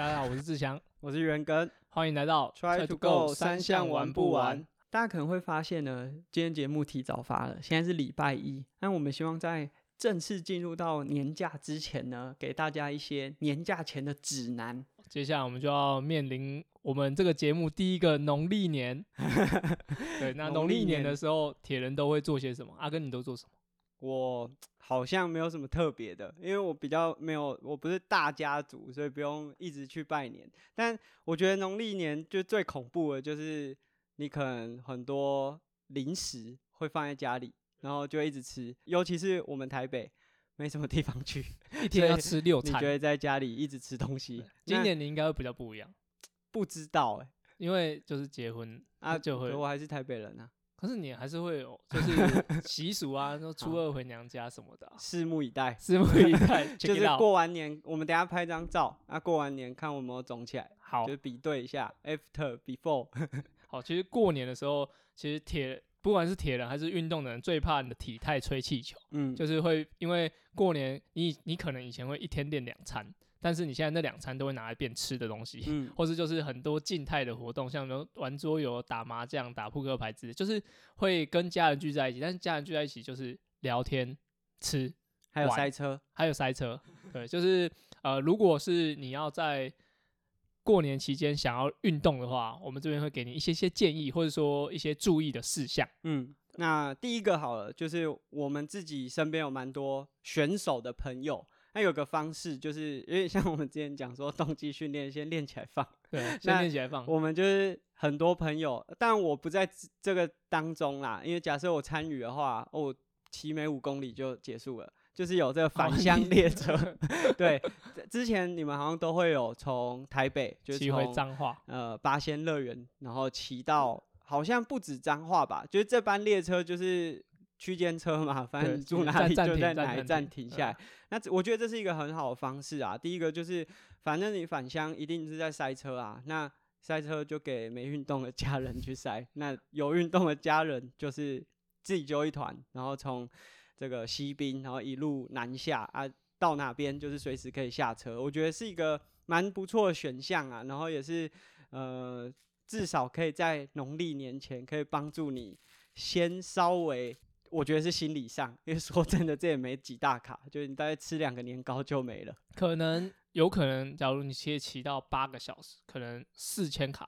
大家好，我是志强，我是元根欢迎来到，Try to go 三项玩不完？？大家可能会发现呢，今天节目提早发了，现在是礼拜一，那我们希望在正式进入到年假之前呢，给大家一些年假前的指南。接下来我们就要面临我们这个节目第一个农历年。对，那农历年的时候，铁人都会做些什么？阿根，你都做什么？我好像没有什么特别的，因为我比较没有，我不是大家族，所以不用一直去拜年。但我觉得农历年就最恐怖的就是你可能很多零食会放在家里，然后就一直吃，尤其是我们台北没什么地方去，一天要吃六餐你觉得在家里一直吃东西。今年你应该会比较不一样，不知道哎、因为就是结婚啊，就会我还是台北人啊，可是你还是会有就是 习俗啊，说初二回娘家什么的、啊，拭目以待。拭目以待。就是过完年，我们等一下拍张照，啊，过完年看我们有没有肿起来，好就是比对一下 after before。好，其实过年的时候，其实铁不管是铁人还是运动的人，最怕你的体态吹气球。嗯，就是会因为过年你你可能以前会一天练两餐，但是你现在那两餐都会拿来变吃的东西，嗯 或是就是很多静态的活动，像比如玩桌游、打麻将、打扑克牌之类，就是会跟家人聚在一起，但是家人聚在一起就是聊天、吃，还有塞车，还有塞车。对，就是呃，如果是你要在过年期间想要运动的话，我们这边会给你一些些建议，或者说一些注意的事项。嗯，那第一个好了，就是我们自己身边有蛮多选手的朋友，那有个方式就是，有点像我们之前讲说，动机训练先练起来放，对，先练起来放。我们就是很多朋友，但我不在这这个当中啦，因为假设我参与的话，我，骑每五公里就结束了。就是有这个返乡列车，对，之前你们好像都会有从台北，就是骑回从彰化，呃八仙乐园，然后骑到好像不止彰化吧，就是这班列车就是区间车嘛，反正你住哪里就在哪一站停下来。那我觉得这是一个很好的方式啊。第一个就是，反正你返乡一定是在塞车啊，那塞车就给没运动的家人去塞，那有运动的家人就是自己揪一团，然后从这个西滨，然后一路南下啊，到哪边就是随时可以下车。我觉得是一个蛮不错的选项啊，然后也是呃，至少可以在农历年前可以帮助你先稍微。我觉得是心理上，因为说真的，这也没几大卡，就是你大概吃两个年糕就没了。可能有可能，假如你可以骑到八个小时，可能四千卡、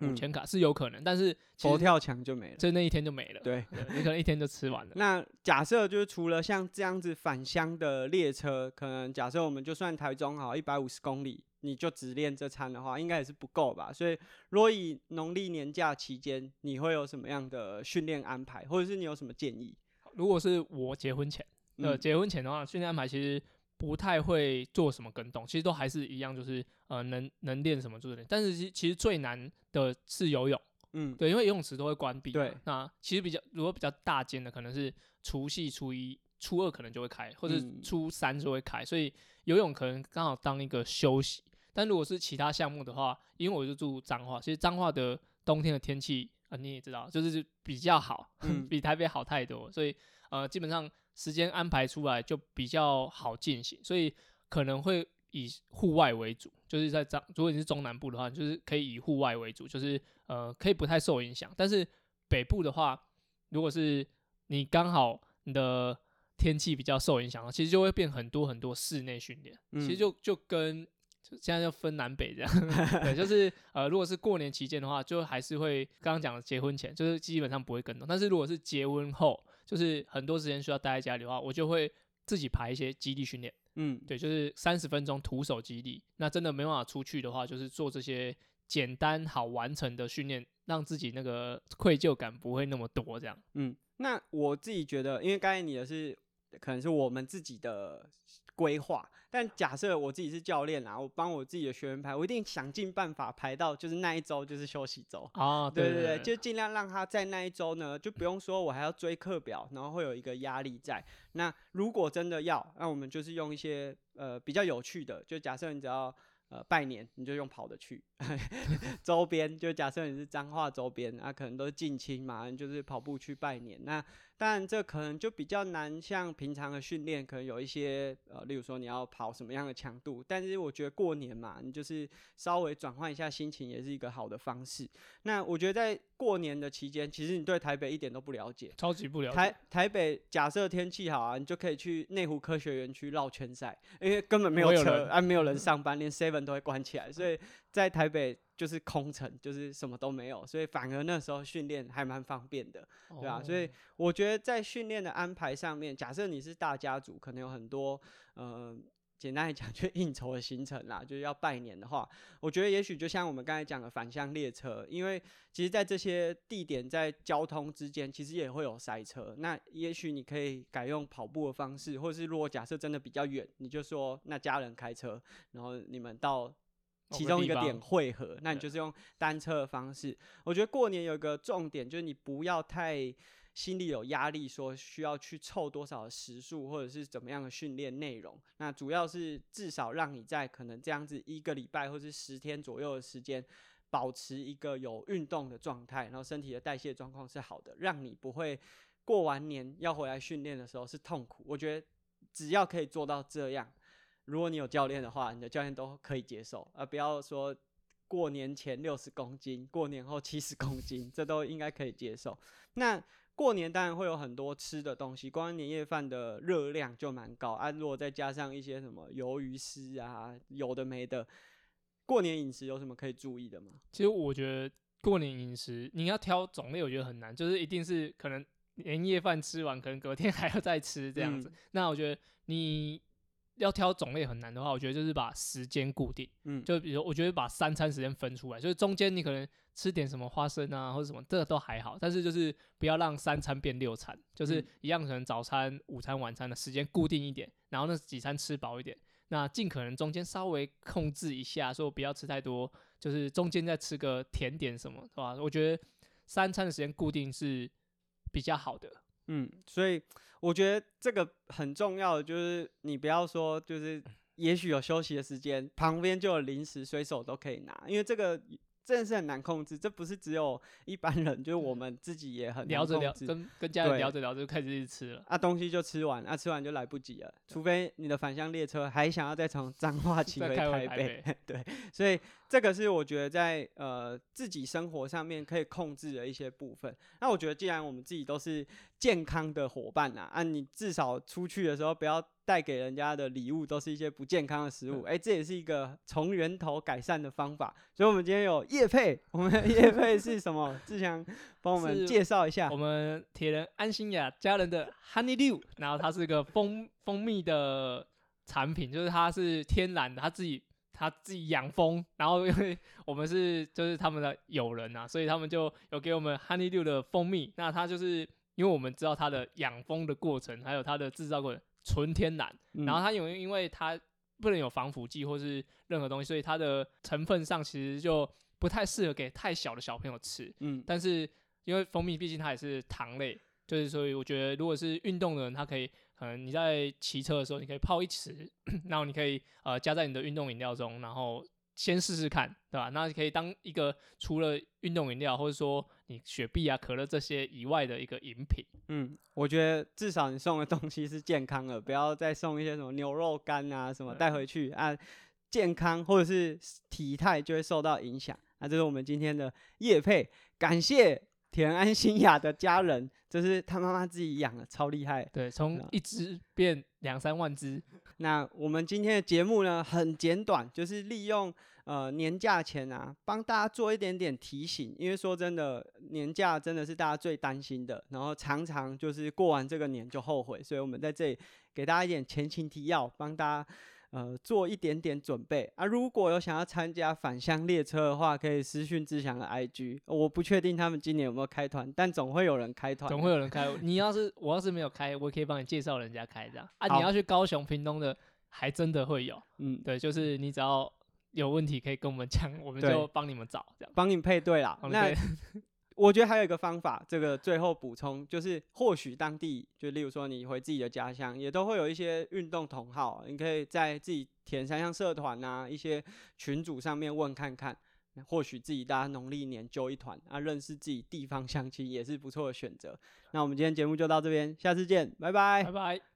五嗯千卡是有可能，但是佛跳墙就没了。就那一天就没了，对，对你可能一天就吃完了。那假设就是除了像这样子返乡的列车，可能假设我们就算台中好一百五十公里，你就只练这餐的话，应该也是不够吧？所以，如果以农历年假期间，你会有什么样的训练安排，或者是你有什么建议？如果是我结婚前，呃，嗯结婚前的话，训练安排其实不太会做什么跟动，其实都还是一样，就是呃能能练什么就是练。但是其其实最难的是游泳，嗯，对，因为游泳池都会关闭。对那其实比较如果比较大间的，可能是除夕、初一、初二可能就会开，或者嗯初三就会开，所以游泳可能刚好当一个休息。但如果是其他项目的话，因为我就住彰化，其实彰化的冬天的天气啊、呃你也知道，就是比较好，嗯。比台北好太多，所以呃基本上时间安排出来就比较好进行，所以可能会以户外为主，就是在彰，如果你是中南部的话，就是可以以户外为主，就是呃可以不太受影响。但是北部的话，如果是你刚好你的天气比较受影响，其实就会变很多很多室内训练，其实嗯。就就跟就现在就分南北这样，对，就是呃，如果是过年期间的话，就还是会刚刚讲的结婚前，就是基本上不会跟动。但是如果是结婚后，就是很多时间需要待在家里的话，我就会自己排一些基地训练，嗯，对，就是三十分钟徒手基地。那真的没办法出去的话，就是做这些简单好完成的训练，让自己那个愧疚感不会那么多，这样。嗯，那我自己觉得，因为刚才你的是可能是我们自己的规划，但假设我自己是教练啦，我帮我自己的学员排，我一定想尽办法排到就是那一周就是休息周。啊，对对对对，就尽量让他在那一周呢，就不用说我还要追课表，然后会有一个压力在。那如果真的要，那我们就是用一些呃比较有趣的，就假设你只要呃拜年，你就用跑的去 周边，就假设你是彰化周边，那、可能都是近亲嘛，就是跑步去拜年。那当然这可能就比较难，像平常的训练，可能有一些呃，例如说你要跑什么样的强度。但是我觉得过年嘛，你就是稍微转换一下心情，也是一个好的方式。那我觉得在过年的期间，其实你对台北一点都不了解，超级不了解。台台北假设天气好啊，你就可以去内湖科学园区绕圈赛，因为根本没有车啊，没有人上班，连 seven 都会关起来，所以在台北。就是空城，就是什么都没有，所以反而那时候训练还蛮方便的，对吧？所以我觉得在训练的安排上面，假设你是大家族，可能有很多，呃，简单来讲就应酬的行程啦，就是要拜年的话，我觉得也许就像我们刚才讲的返乡列车，因为其实在这些地点在交通之间，其实也会有塞车，那也许你可以改用跑步的方式，或是如果假设真的比较远，你就说那家人开车，然后你们到。其中一个点汇合，那你就是用单车的方式。我觉得过年有一个重点，就是你不要太心里有压力，说需要去凑多少时数或者是怎么样的训练内容。那主要是至少让你在可能这样子一个礼拜或是十天左右的时间，保持一个有运动的状态，然后身体的代谢状况是好的，让你不会过完年要回来训练的时候是痛苦。我觉得只要可以做到这样。如果你有教练的话，你的教练都可以接受，而不要说过年前六十公斤，过年后七十 公斤，这都应该可以接受。那过年当然会有很多吃的东西，光年夜饭的热量就蛮高啊。如果再加上一些什么鱿鱼丝啊，有的没的，过年饮食有什么可以注意的吗？其实我觉得过年饮食你要挑种类，我觉得很难，就是一定是可能年夜饭吃完，可能隔天还要再吃这样子。那我觉得你。要挑种类很难的话，我觉得就是把时间固定，嗯，就比如我觉得把三餐时间分出来，就是中间你可能吃点什么花生啊或者什么，这个都还好，但是就是不要让三餐变六餐，就是一样可能早餐、午餐、晚餐的时间固定一点，然后那几餐吃饱一点，那尽可能中间稍微控制一下，说不要吃太多，就是中间再吃个甜点什么，是吧？我觉得三餐的时间固定是比较好的。嗯，所以我觉得这个很重要的就是你不要说，就是也许有休息的时间，旁边就有零食，随手都可以拿，因为这个。真的是很难控制，这不是只有一般人，就是我们自己也很聊着聊，跟跟家人聊着聊着就开始吃了，啊，东西就吃完，啊，吃完就来不及了，除非你的返乡列车还想要再从彰化 骑回台北，对，所以这个是我觉得在呃自己生活上面可以控制的一些部分。那我觉得既然我们自己都是健康的伙伴呐，啊，你至少出去的时候不要。带给人家的礼物都是一些不健康的食物，哎，这也是一个从源头改善的方法。所以，我们今天有叶配，我们叶配是什么？志强帮我们介绍一下。我们铁人安心雅家人的 Honey Dew，然后它是一个蜂蜂蜜的产品，就是它是天然的，它自己他自己养蜂，然后因为我们是就是他们的友人啊，所以他们就有给我们 Honey Dew 的蜂蜜。那它就是因为我们知道它的养蜂的过程，还有它的制造过程。纯天然，然后它有因为它不能有防腐剂或是任何东西，所以它的成分上其实就不太适合给太小的小朋友吃。嗯，但是因为蜂蜜毕竟它也是糖类，就是所以我觉得如果是运动的人，他可以可能你在骑车的时候，你可以泡一匙，然后你可以呃加在你的运动饮料中，然后。先试试看，对吧？那可以当一个除了运动饮料或者说你雪碧啊、可乐这些以外的一个饮品。嗯，我觉得至少你送的东西是健康的，不要再送一些什么牛肉干啊什么带回去啊，健康或者是体态就会受到影响。那这是我们今天的夜配，感谢田安心雅的家人，这是他妈妈自己养的，超厉害。对，从一只变两三万只。那我们今天的节目呢，很简短，就是利用呃年假前啊，帮大家做一点点提醒。因为说真的，年假真的是大家最担心的，然后常常就是过完这个年就后悔，所以我们在这里给大家一点前情提要，帮大家呃做一点点准备啊。如果有想要参加返乡列车的话，可以私讯志祥的 IG。我不确定他们今年有没有开团，但总会有人开团，总会有人开。你要是我要是没有开，我可以帮你介绍人家开这样啊。你要去高雄、屏东的，还真的会有。嗯，对，就是你只要有问题可以跟我们讲，我们就帮你们找这样，帮你配对啦。那。我觉得还有一个方法，这个最后补充就是，或许当地就例如说你回自己的家乡，也都会有一些运动同好，你可以在自己田三项社团啊一些群组上面问看看，或许自己大家农历年揪一团啊，认识自己地方乡亲也是不错的选择。那我们今天节目就到这边，下次见，拜拜拜拜。